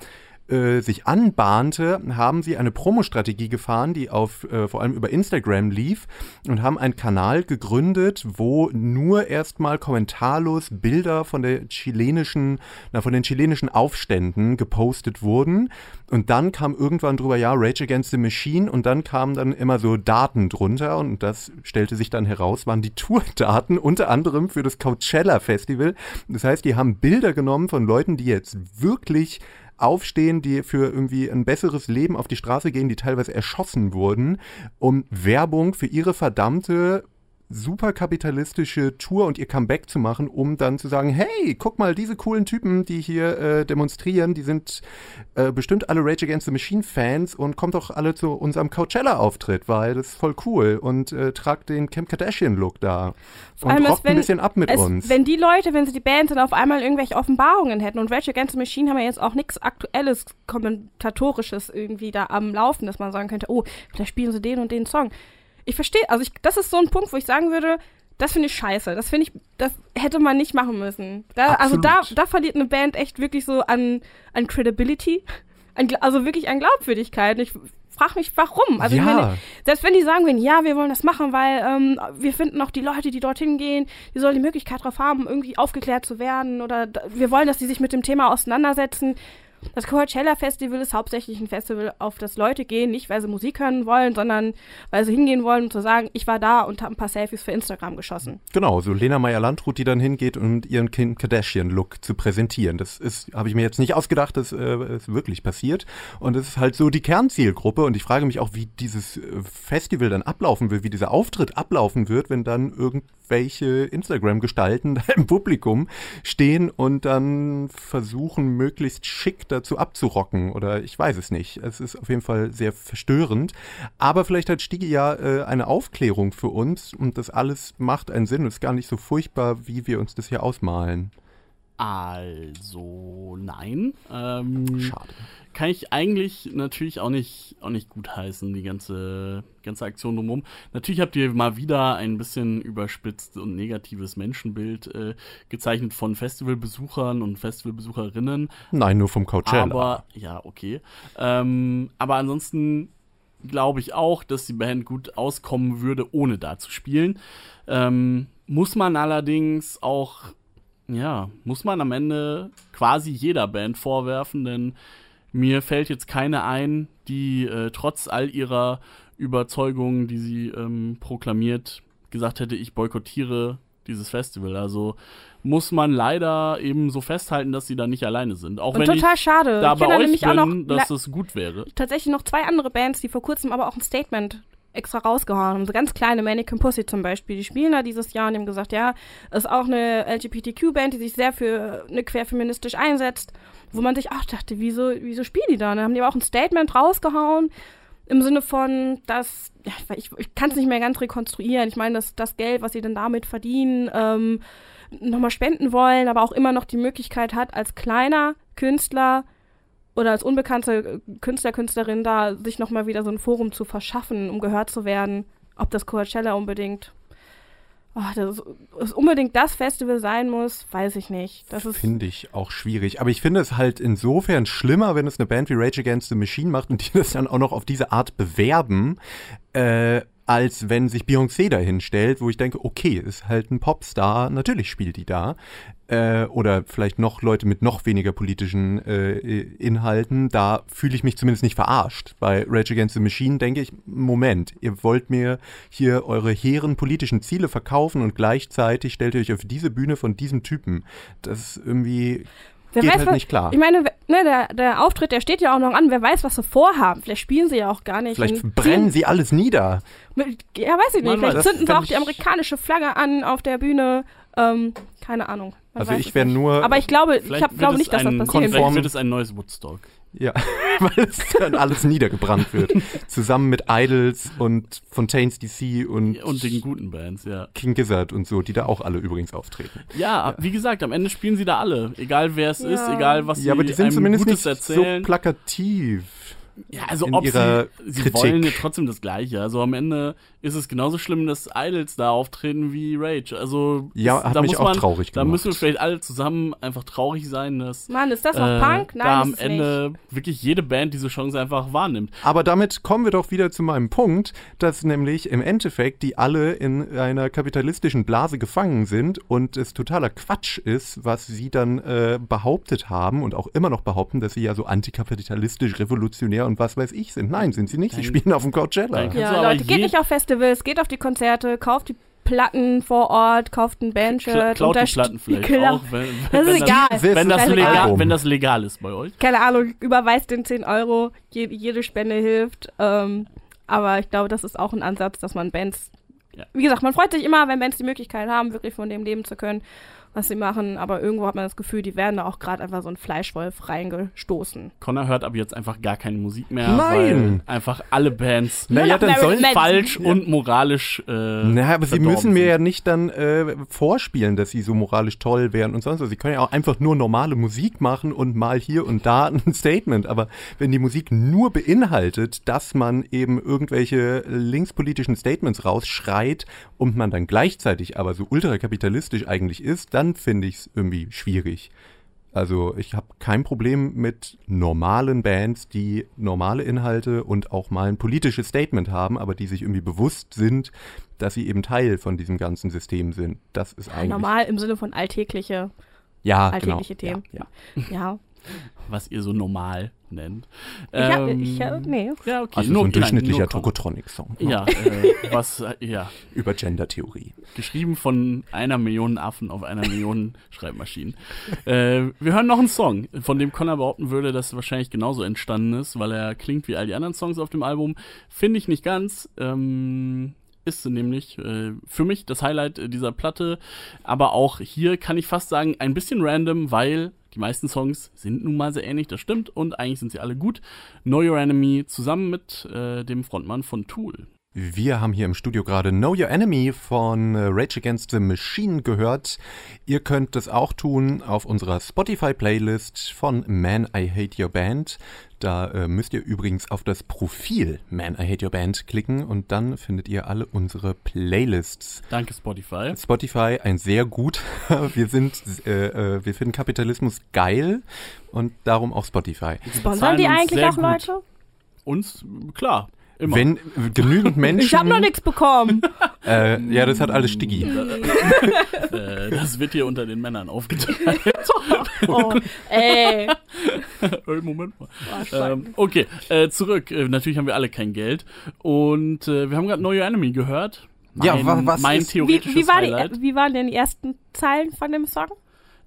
äh, sich anbahnte, haben sie eine Promo-Strategie gefahren, die auf äh, vor allem über Instagram lief und haben einen Kanal gegründet, wo nur erstmal kommentarlos Bilder von der chilenischen, na, von den chilenischen Aufständen gepostet wurden. Und dann kam irgendwann drüber, ja, Rage Against the Machine und dann kamen dann immer so Daten drunter und das stellte sich dann heraus, waren die <laughs> Tourdaten unter anderem für das Coachella Festival. Das heißt, die haben Bilder genommen von Leuten, die jetzt wirklich aufstehen, die für irgendwie ein besseres Leben auf die Straße gehen, die teilweise erschossen wurden, um Werbung für ihre verdammte superkapitalistische Tour und ihr Comeback zu machen, um dann zu sagen, hey, guck mal, diese coolen Typen, die hier äh, demonstrieren, die sind äh, bestimmt alle Rage Against the Machine Fans und kommt doch alle zu unserem Coachella-Auftritt, weil das ist voll cool und äh, tragt den Kim Kardashian-Look da Vor und rockt ein bisschen ab mit es, uns. Wenn die Leute, wenn sie die Band sind, auf einmal irgendwelche Offenbarungen hätten und Rage Against the Machine haben ja jetzt auch nichts aktuelles, kommentatorisches irgendwie da am Laufen, dass man sagen könnte, oh, vielleicht spielen sie den und den Song ich verstehe, also ich, das ist so ein Punkt, wo ich sagen würde, das finde ich scheiße. Das finde ich, das hätte man nicht machen müssen. Da, also da, da verliert eine Band echt wirklich so an, an Credibility. An, also wirklich an Glaubwürdigkeit. Ich frage mich, warum. Also ja. meine, selbst wenn die sagen würden, ja, wir wollen das machen, weil ähm, wir finden auch die Leute, die dorthin gehen, die sollen die Möglichkeit darauf haben, irgendwie aufgeklärt zu werden oder wir wollen, dass die sich mit dem Thema auseinandersetzen. Das Coachella Festival ist hauptsächlich ein Festival, auf das Leute gehen, nicht weil sie Musik hören wollen, sondern weil sie hingehen wollen, um zu sagen, ich war da und habe ein paar Selfies für Instagram geschossen. Genau, so Lena Meyer-Landrut, die dann hingeht, um ihren Kim Kardashian-Look zu präsentieren. Das ist, habe ich mir jetzt nicht ausgedacht, das äh, ist wirklich passiert. Und es ist halt so die Kernzielgruppe. Und ich frage mich auch, wie dieses äh, Festival dann ablaufen wird, wie dieser Auftritt ablaufen wird, wenn dann irgendwelche Instagram-Gestalten <laughs> im Publikum stehen und dann versuchen, möglichst schick dazu abzurocken oder ich weiß es nicht. Es ist auf jeden Fall sehr verstörend. Aber vielleicht hat Stigi ja äh, eine Aufklärung für uns und das alles macht einen Sinn und ist gar nicht so furchtbar, wie wir uns das hier ausmalen. Also, nein. Ähm, Schade. Kann ich eigentlich natürlich auch nicht, auch nicht gutheißen, die ganze, ganze Aktion drumherum. Natürlich habt ihr mal wieder ein bisschen überspitzt und negatives Menschenbild äh, gezeichnet von Festivalbesuchern und Festivalbesucherinnen. Nein, nur vom Coachella. Aber, ja, okay. Ähm, aber ansonsten glaube ich auch, dass die Band gut auskommen würde, ohne da zu spielen. Ähm, muss man allerdings auch, ja, muss man am Ende quasi jeder Band vorwerfen, denn mir fällt jetzt keine ein, die äh, trotz all ihrer Überzeugungen, die sie ähm, proklamiert, gesagt hätte, ich boykottiere dieses Festival. Also muss man leider eben so festhalten, dass sie da nicht alleine sind. Auch Und wenn total ich schade. da ich bei euch bin, auch noch dass es gut wäre. tatsächlich noch zwei andere Bands, die vor kurzem aber auch ein Statement extra rausgehauen haben. So ganz kleine Mannequin Pussy zum Beispiel. Die spielen da dieses Jahr und haben gesagt, ja, ist auch eine LGBTQ-Band, die sich sehr für eine querfeministisch einsetzt, wo man sich auch dachte, wieso, wieso spielen die da? Und dann haben die aber auch ein Statement rausgehauen im Sinne von, dass, ich, ich kann es nicht mehr ganz rekonstruieren. Ich meine, dass das Geld, was sie dann damit verdienen, ähm, nochmal spenden wollen, aber auch immer noch die Möglichkeit hat, als kleiner Künstler oder als unbekannte Künstler, Künstlerin da sich nochmal wieder so ein Forum zu verschaffen, um gehört zu werden. Ob das Coachella unbedingt, oh, das es unbedingt das Festival sein muss, weiß ich nicht. Das Finde ich auch schwierig. Aber ich finde es halt insofern schlimmer, wenn es eine Band wie Rage Against the Machine macht und die das dann auch noch auf diese Art bewerben, äh, als wenn sich Beyoncé dahin stellt, wo ich denke, okay, ist halt ein Popstar, natürlich spielt die da. Äh, oder vielleicht noch Leute mit noch weniger politischen äh, Inhalten, da fühle ich mich zumindest nicht verarscht. Bei Rage Against the Machine denke ich, Moment, ihr wollt mir hier eure hehren politischen Ziele verkaufen und gleichzeitig stellt ihr euch auf diese Bühne von diesem Typen. Das ist irgendwie Wer geht weiß, halt was- nicht klar. Ich meine, ne, der, der Auftritt, der steht ja auch noch an. Wer weiß, was sie vorhaben. Vielleicht spielen sie ja auch gar nicht. Vielleicht brennen sie alles nieder. Ja, weiß ich nicht. Man Vielleicht zünden sie auch die amerikanische Flagge an auf der Bühne. Ähm, keine Ahnung. Man Also ich wäre nur- Aber ich glaube, ich hab, glaube nicht, dass das wird. Vielleicht wird es ein neues Woodstock. Ja, <laughs> weil es dann alles niedergebrannt wird. Zusammen mit Idols und Fontaines DC und, Und den guten Bands, ja. King Gizzard und so, die da auch alle übrigens auftreten. Ja, wie gesagt, am Ende spielen sie da alle. Egal wer es Ja. ist, egal was ja, aber sie die sind zumindest Gutes nicht so erzählen. plakativ. ja, also in ob ihrer sie, sie Kritik. wollen ja trotzdem das Gleiche. Also am Ende ist es genauso schlimm, dass Idols da auftreten wie Rage. Also Ja, hat da mich muss auch man, traurig Da gemacht. müssen wir vielleicht alle zusammen einfach traurig sein, dass Mann, ist das noch äh, Punk? Nein, da am Ende wirklich jede Band diese Chance einfach wahrnimmt. Aber damit kommen wir doch wieder zu meinem Punkt, dass nämlich im Endeffekt die alle in einer kapitalistischen Blase gefangen sind und es totaler Quatsch ist, was sie dann äh, behauptet haben und auch immer noch behaupten, dass sie ja so antikapitalistisch, revolutionär und was weiß ich sind. Nein, sind sie nicht. Sie spielen auf dem Coachella. Nicht. Ja, Leute, geht nicht auf Festivals, geht auf die Konzerte, kauft die Platten vor Ort, kauft ein Bandshirt. klaut die Platten vielleicht <laughs> auch, wenn, Das ist wenn, egal. das, wenn, das legal, wenn das legal ist bei euch. Keine Ahnung, überweist den 10 Euro, je, jede Spende hilft. Ähm, aber ich glaube, das ist auch ein Ansatz, dass man Bands. Ja. Wie gesagt, man freut sich immer, wenn Bands die Möglichkeit haben, wirklich von dem leben zu können, was sie machen. Aber irgendwo hat man das Gefühl, die werden da auch gerade einfach so ein Fleischwolf reingestoßen. Connor hört aber jetzt einfach gar keine Musik mehr, Nein. weil einfach alle Bands Naja, dann sollen falsch und moralisch äh, Naja, aber sie müssen mir sind. ja nicht dann äh, vorspielen, dass sie so moralisch toll wären und sonst was. Sie können ja auch einfach nur normale Musik machen und mal hier und da ein <laughs> Statement. Aber wenn die Musik nur beinhaltet, dass man eben irgendwelche linkspolitischen Statements rausschreit und man dann gleichzeitig aber so ultrakapitalistisch eigentlich ist, dann finde ich es irgendwie schwierig. Also ich habe kein Problem mit normalen Bands, die normale Inhalte und auch mal ein politisches Statement haben, aber die sich irgendwie bewusst sind, dass sie eben Teil von diesem ganzen System sind. Das ist eigentlich Normal im Sinne von alltägliche, ja, alltägliche genau. Themen. Ja, ja. Ja. was ihr so normal nennt. Ich hab, Ähm, ich hab, nee. Ja, okay. Also nur, so ein durchschnittlicher Tokotronic-Song. ne? Ja, äh, was, äh, ja, <laughs> Über Gender-Theorie. geschrieben von einer Million Affen auf einer Million <laughs> Schreibmaschinen. Äh, wir hören noch einen Song, von dem Connor behaupten würde, dass es wahrscheinlich genauso entstanden ist, weil er klingt wie all die anderen Songs auf dem Album. Finde ich nicht ganz. Ähm, ist nämlich äh, für mich das Highlight äh, dieser Platte. Aber auch hier kann ich fast sagen, ein bisschen random, weil die meisten Songs sind nun mal sehr ähnlich, das stimmt, und eigentlich sind sie alle gut. Know Your Enemy zusammen mit äh, dem Frontmann von Tool. Wir haben hier im Studio gerade Know Your Enemy von äh, Rage Against the Machine gehört. Ihr könnt es auch tun auf unserer Spotify-Playlist von Man I Hate Your Band. Da äh, müsst ihr übrigens auf das Profil Man I Hate Your Band klicken und dann findet ihr alle unsere Playlists. Danke Spotify. Spotify ein sehr gut. <laughs> wir sind, äh, äh, wir finden Kapitalismus geil und darum auch Spotify. Sponsern die eigentlich auch Leute? Uns, klar. Immer. Wenn genügend <laughs> Menschen. Ich habe noch nichts bekommen. <laughs> Äh, ja, das hat alles Stiggi. <laughs> äh, das wird hier unter den Männern aufgeteilt. oh, ey. Moment mal. Oh, ähm, okay, äh, zurück. Äh, natürlich haben wir alle kein Geld. Und äh, wir haben gerade Your Enemy gehört. Mein, ja, wa was mein ist, theoretisches wie, wie, war Highlight. die, wie waren denn die ersten Zeilen von dem Song?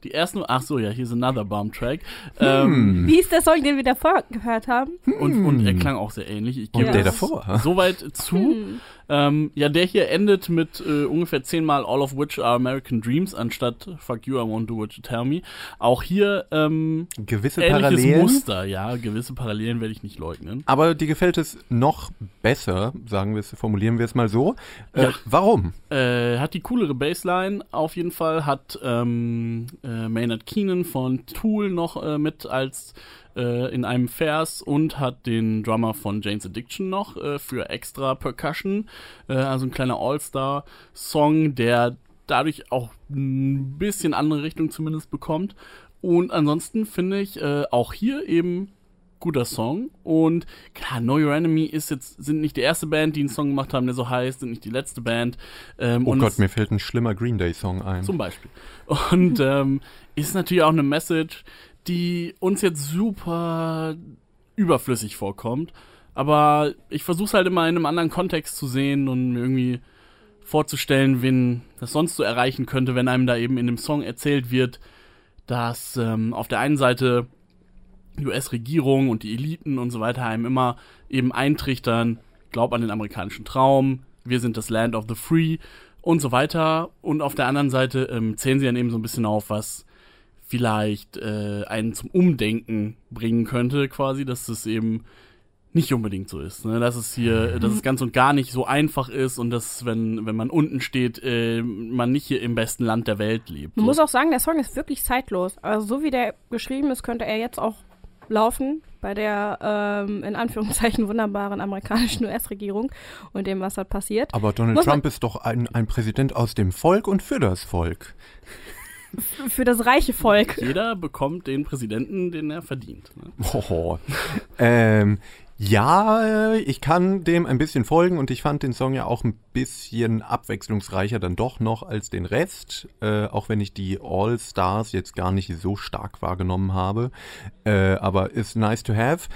Die ersten, ach so, ja, hier ist Another Bomb Track. Hm. Ähm, Wie ist der Song, den wir davor gehört haben? und, und er klang auch sehr ähnlich. Ich Und gebe der das davor. soweit zu. Hm. Ähm, ja, der hier endet mit äh, ungefähr zehnmal All of which are American Dreams anstatt Fuck you, I won't do what you tell me. Auch hier ähm, Gewisse ähnliches Parallelen. Muster, ja. Gewisse Parallelen werde ich nicht leugnen. Aber dir gefällt es noch besser, sagen wir es, formulieren wir es mal so. Äh, Ja. Warum? Äh, hat die coolere Bassline auf jeden Fall, hat ähm, äh, Maynard Keenan von Tool noch äh, mit als äh, in einem Vers und hat den Drummer von Jane's Addiction noch äh, für extra Percussion, äh, also ein kleiner All-Star-Song, der dadurch auch ein bisschen andere Richtung zumindest bekommt. Und ansonsten finde ich äh, auch hier eben guter Song. Und klar, Know Your Enemy ist jetzt, sind nicht die erste Band, die einen Song gemacht haben, der so heißt, sind nicht die letzte Band. Ähm, Oh und Gott, mir fällt ein schlimmer Green Day Song ein. zum Beispiel. Und ähm, ist natürlich auch eine Message, die uns jetzt super überflüssig vorkommt. Aber ich versuche es halt immer in einem anderen Kontext zu sehen und mir irgendwie vorzustellen, wen das sonst so erreichen könnte, wenn einem da eben in dem Song erzählt wird, dass ähm, auf der einen Seite die US-Regierung und die Eliten und so weiter einem immer eben eintrichtern, glaub an den amerikanischen Traum, wir sind das Land of the Free und so weiter. Und auf der anderen Seite ähm, zählen sie dann eben so ein bisschen auf, was vielleicht äh, einen zum Umdenken bringen könnte, quasi, dass es eben nicht unbedingt so ist. Ne? Dass es hier, dass es ganz und gar nicht so einfach ist und dass, wenn, wenn man unten steht, äh, man nicht hier im besten Land der Welt lebt. Man so. muss auch sagen, der Song ist wirklich zeitlos. Also so wie der geschrieben ist, könnte er jetzt auch laufen bei der ähm, in Anführungszeichen wunderbaren amerikanischen US-Regierung und dem, was dort passiert. Aber Donald Trump ist doch ein, ein Präsident aus dem Volk und für das Volk. <laughs> Für das reiche Volk. Jeder bekommt den Präsidenten, den er verdient. Ne? Hoho. ähm, ja, ich kann dem ein bisschen folgen und ich fand den Song ja auch ein bisschen abwechslungsreicher dann doch noch als den Rest, äh, auch wenn ich die All-Stars jetzt gar nicht so stark wahrgenommen habe. Äh, aber ist nice to have.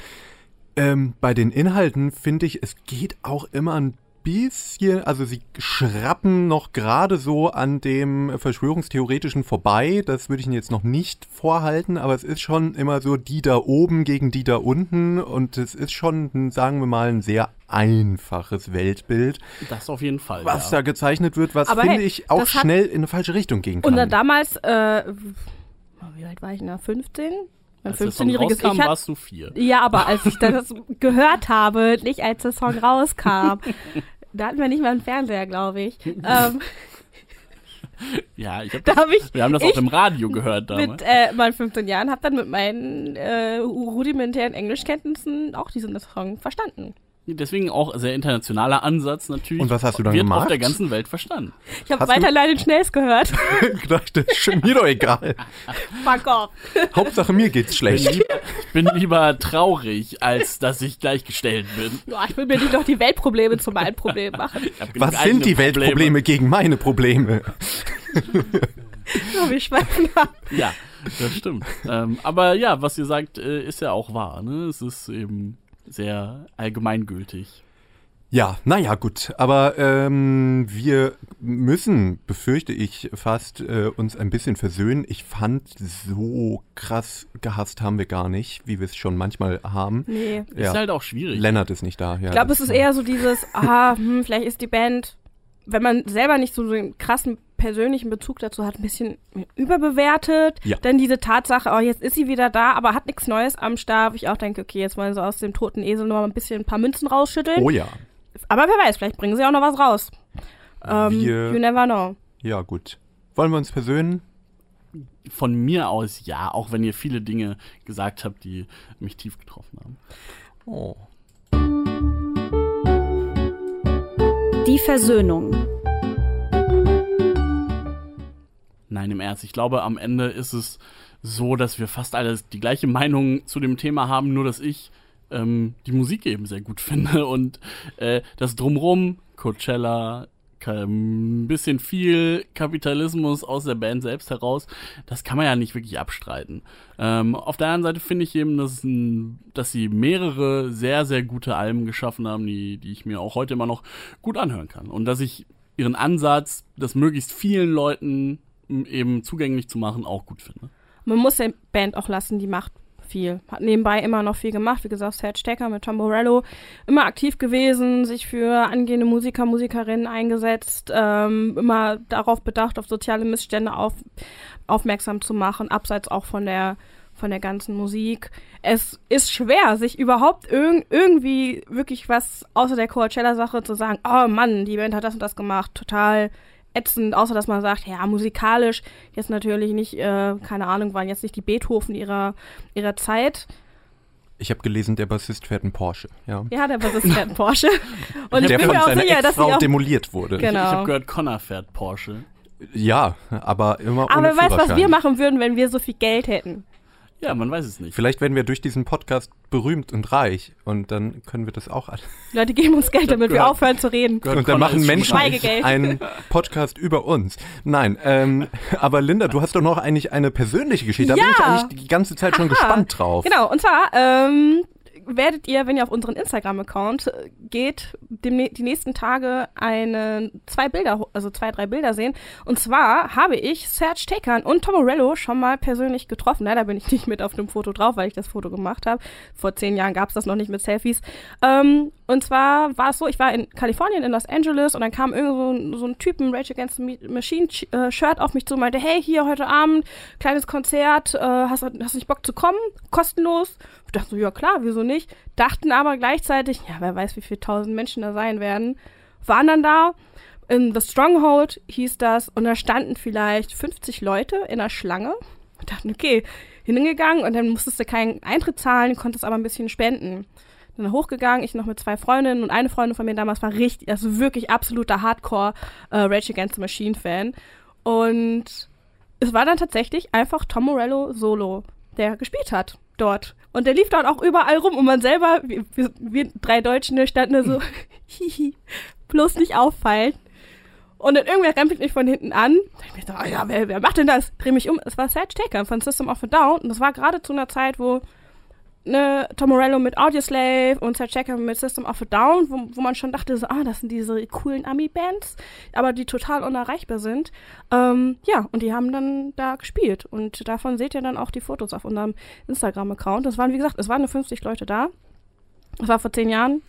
Ähm, bei den Inhalten finde ich, es geht auch immer ein bisschen, also sie schrappen noch gerade so an dem Verschwörungstheoretischen vorbei. Das würde ich Ihnen jetzt noch nicht vorhalten, aber es ist schon immer so die da oben gegen die da unten und es ist schon, ein, sagen wir mal, ein sehr einfaches Weltbild, Das auf jeden Fall. was ja. da gezeichnet wird, was Aber finde hey, ich auch schnell in eine falsche Richtung gehen Und kann. dann damals, äh, wie alt war ich da? 15? Mein Als der Song 15-jähriges rauskam, Ich hat, warst du vier. Ja, aber als ich das <laughs> gehört habe, nicht als der Song rauskam, <laughs> da hatten wir nicht mal einen Fernseher, glaube ich. <laughs> Ähm, Ja, ich hab da habe ich wir haben das ich auch im Radio gehört damals. mit äh, meinen 15 Jahren, habe dann mit meinen äh, rudimentären Englischkenntnissen auch diesen Song verstanden. Deswegen auch sehr internationaler Ansatz natürlich. Und was hast du dann wird gemacht? auf der ganzen Welt verstanden. Ich habe weiter leider Schnells gehört. <laughs> ich dachte, ist mir doch egal. <laughs> Fuck off. <laughs> Hauptsache mir geht's Ich schlecht. bin, lieber, ich bin lieber traurig, als dass ich gleichgestellt bin. Ja, ich will mir nicht noch die Weltprobleme zu meinem Problem machen. Ich Was sind die Weltprobleme gegen meine Probleme? So, wir schweifen ab. Ja, das stimmt. ähm, aber ja, was ihr sagt, äh, ist ja auch wahr. Ne? Es ist eben sehr allgemeingültig. Ja, naja, gut. Aber ähm, wir müssen, befürchte ich, fast äh, uns ein bisschen versöhnen. Ich fand, so krass gehasst haben wir gar nicht, wie wir es schon manchmal haben. Nee. Ja. Ist halt auch schwierig. Lennart ist nicht da. Ja, Ich glaube, es ist eher so dieses, ah, hm, vielleicht ist die Band, wenn man selber nicht so den krassen persönlichen Bezug dazu hat, ein bisschen überbewertet. Ja. Dann diese Tatsache, oh, jetzt ist sie wieder da, aber hat nichts Neues am Start. wo Ich auch denke, okay, jetzt wollen sie aus dem toten Esel noch mal ein bisschen ein paar Münzen rausschütteln. Oh ja. Aber wer weiß, vielleicht bringen sie auch noch was raus. Ähm, Wir- you never know. Ja, gut. Wollen wir uns versöhnen? Von mir aus ja, auch wenn ihr viele Dinge gesagt habt, die mich tief getroffen haben. Oh. Die Versöhnung. Nein, im Ernst. Ich glaube, am Ende ist es so, dass wir fast alle die gleiche Meinung zu dem Thema haben, nur dass ich ähm, die Musik eben sehr gut <laughs> finde und äh, das Drumrum, Coachella, ein bisschen viel Kapitalismus aus der Band selbst heraus, das kann man ja nicht wirklich abstreiten. Ähm, auf der anderen Seite finde ich eben, dass, dass sie mehrere sehr, sehr gute Alben geschaffen haben, die, die ich mir auch heute immer noch gut anhören kann. Und dass ich ihren Ansatz, das möglichst vielen Leuten eben zugänglich zu machen, auch gut finde. Man muss der Band auch lassen, die macht viel. Hat nebenbei immer noch viel gemacht. Wie gesagt, Serge Stecker mit Tom Morello. Immer aktiv gewesen, sich für angehende Musiker, Musikerinnen eingesetzt. Ähm, immer darauf bedacht, auf soziale Missstände auf, aufmerksam zu machen. Abseits auch von der von der ganzen Musik. Es ist schwer, sich überhaupt irg irgendwie wirklich was außer der Coachella-Sache zu sagen, oh Mann, die Band hat das und das gemacht, total ätzend, außer dass man sagt, ja, musikalisch jetzt natürlich nicht, äh, keine Ahnung, waren jetzt nicht die Beethoven ihrer, ihrer Zeit. Ich habe gelesen, der Bassist fährt einen Porsche. Ja. Ja, der Bassist fährt einen Porsche. <laughs> Und ich der bin von mir auch seiner sicher, dass Ex-Frau auch demoliert wurde. Genau. Ich, ich habe gehört, Connor fährt Porsche. Ja, aber immer ohne Aber wer weiß, was wir machen würden, wenn wir so viel Geld hätten. Ja, man weiß es nicht. Vielleicht werden wir durch diesen Podcast berühmt und reich und dann können wir das auch alle. Die Leute geben uns Geld, damit wir aufhören zu reden. Gehört Und dann machen Menschen einen <laughs> Podcast über uns. Nein, ähm, aber Linda, du hast doch noch eigentlich eine persönliche Geschichte. Da bin ich Ja. eigentlich die ganze Zeit schon Aha. gespannt drauf. Genau, und zwar ähm, werdet ihr, wenn ihr auf unseren Instagram-Account äh, geht, demne die nächsten Tage eine, zwei Bilder, also zwei, drei Bilder sehen. Und zwar habe ich Serge Tekan und Tom Morello schon mal persönlich getroffen. Leider bin ich nicht mit auf dem Foto drauf, weil ich das Foto gemacht habe. Vor zehn Jahren gab es das noch nicht mit Selfies. Ähm, und zwar war es so, ich war in Kalifornien, in Los Angeles, und dann kam irgend so ein, so ein Typ, ein Rage Against the Machine äh, Shirt auf mich zu und meinte, hey, hier heute Abend, kleines Konzert, äh, hast, hast du nicht Bock zu kommen? Kostenlos? Ich dachte so, ja klar, wieso nicht? Dachten aber gleichzeitig, ja, wer weiß, wie viele tausend Menschen da sein werden. Waren dann da, in The Stronghold hieß das, und da standen vielleicht 50 Leute in der Schlange. Und dachten, okay, hingegangen und dann musstest du keinen Eintritt zahlen, konntest aber ein bisschen spenden. Dann hochgegangen, ich noch mit zwei Freundinnen und eine Freundin von mir damals war richtig, also wirklich absoluter Hardcore äh, Rage Against the Machine Fan. Und es war dann tatsächlich einfach Tom Morello solo, der gespielt hat dort. Und der lief dann auch überall rum und man selber, wir, wir, drei Deutschen, wir standen da so, <laughs> hihi, bloß nicht auffallen. Und dann irgendwer rempelt mich von hinten an. Ich mir so, oh ja, wer, wer macht denn das? Dreh mich um. Es war Serge Taker von System of a Down. Und das war gerade zu einer Zeit, wo ne, Tom Morello mit Audioslave und Serge Taker mit System of a Down, wo, wo man schon dachte, so, ah, das sind diese coolen Ami-Bands, aber die total unerreichbar sind. Ähm, ja, und die haben dann da gespielt. Und davon seht ihr dann auch die Fotos auf unserem Instagram-Account. Das waren, wie gesagt, es waren nur 50 Leute da. Das war vor zehn Jahren.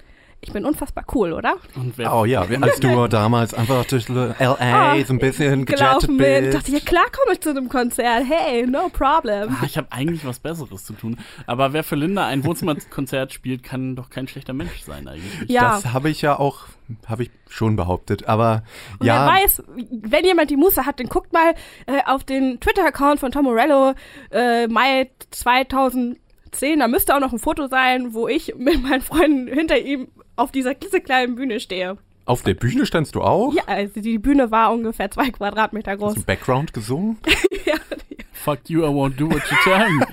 Ich bin unfassbar cool, oder? Und wer Oh ja, als du damals einfach durch L.A. <laughs> Ah, so ein bisschen gelaufen bin. bist. Dachte ich, ja klar komme ich zu einem Konzert. Hey, no problem. Ah, ich habe eigentlich was Besseres zu tun. Aber wer für Linda ein Wohnzimmerkonzert spielt, kann doch kein schlechter Mensch sein eigentlich. Ja. Das habe ich ja auch, habe ich schon behauptet. Aber Und ja, wer weiß, wenn jemand die Muße hat, dann guckt mal äh, auf den Twitter-Account von Tom Morello, äh, Mai 2010. Da müsste auch noch ein Foto sein, wo ich mit meinen Freunden hinter ihm auf dieser klitzekleinen Bühne stehe. auf der Bühne standst du auch? Ja, also die Bühne war ungefähr zwei Quadratmeter groß. Hast du Background gesungen? <laughs> ja, Fuck you, I won't do what you tell me.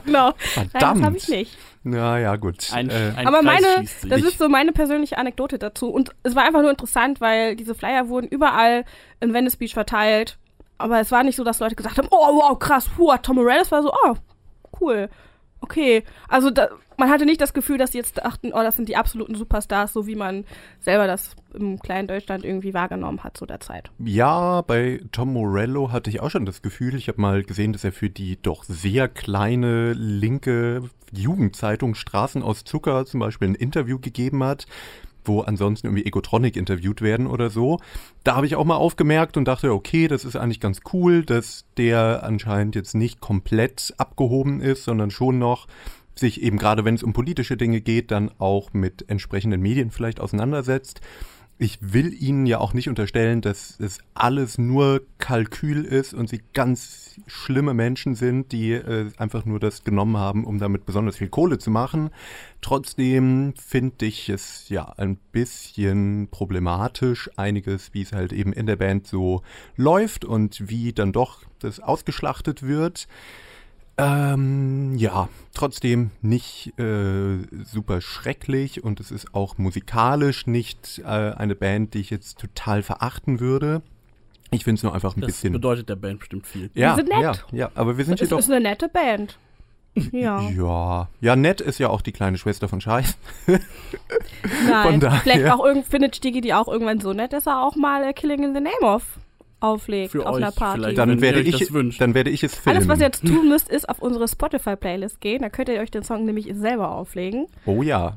<laughs> genau. Nein, das Verdammt. habe ich nicht. Na ja, gut. Ein, äh, ein Aber Kreis meine, das ist so meine persönliche Anekdote dazu. Und es war einfach nur interessant, weil diese Flyer wurden überall in Venice Beach verteilt. Aber es war nicht so, dass Leute gesagt haben, oh wow, krass, huh, Tom Morello. Es war so, oh, cool. Okay. Also da, man hatte nicht das Gefühl, dass sie jetzt dachten, oh, das sind die absoluten Superstars, so wie man selber das im kleinen Deutschland irgendwie wahrgenommen hat zu der Zeit. Ja, bei Tom Morello hatte ich auch schon das Gefühl, ich habe mal gesehen, dass er für die doch sehr kleine linke Jugendzeitung Straßen aus Zucker zum Beispiel ein Interview gegeben hat, wo ansonsten irgendwie Egotronic interviewt werden oder so. Da habe ich auch mal aufgemerkt und dachte, okay, das ist eigentlich ganz cool, dass der anscheinend jetzt nicht komplett abgehoben ist, sondern schon noch sich eben gerade, wenn es um politische Dinge geht, dann auch mit entsprechenden Medien vielleicht auseinandersetzt ich will Ihnen ja auch nicht unterstellen, dass es alles nur Kalkül ist und Sie ganz schlimme Menschen sind, die äh, einfach nur das genommen haben, um damit besonders viel Kohle zu machen. Trotzdem finde ich es ja ein bisschen problematisch, einiges, wie es halt eben in der Band so läuft und wie dann doch das ausgeschlachtet wird. Ähm, ja, trotzdem nicht äh, super schrecklich und es ist auch musikalisch nicht äh, eine Band, die ich jetzt total verachten würde. Ich finde es nur einfach ein das bisschen. Das bedeutet der Band bestimmt viel. Ja, sind nett. ja, ja, aber wir sind Es hier doch. ist eine nette Band. Ja. Ja, ja, nett ist ja auch die kleine Schwester von Scheiß. Nein. Von daher- Vielleicht auch irgend, findet Stigi die auch irgendwann so nett, dass er auch mal äh, Killing in the Name of auflegt Für auf euch einer Party. vielleicht. Dann Wenn ihr werde, euch ich, das wünscht. dann werde ich es filmen. Alles, was ihr jetzt tun müsst, ist auf unsere Spotify-Playlist gehen. Da könnt ihr euch den Song nämlich selber auflegen. Oh ja.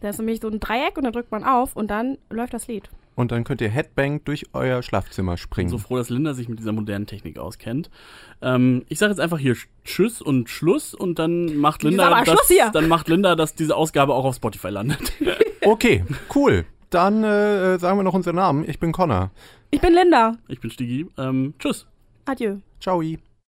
Da ist nämlich so ein Dreieck und dann drückt man auf und dann läuft das Lied. Und dann könnt ihr Headbang durch euer Schlafzimmer bin springen. so froh, dass Linda sich mit dieser modernen Technik auskennt. Ähm, ich sage jetzt einfach hier Tschüss und Schluss und dann macht Linda, aber dass, hier. dann macht Linda, dass diese Ausgabe auch auf Spotify landet. <laughs> Okay, cool. Dann äh, sagen wir noch unseren Namen. Ich bin Connor. Ich bin Linda. Ich bin Stigi. Ähm, tschüss. Adieu. Ciao.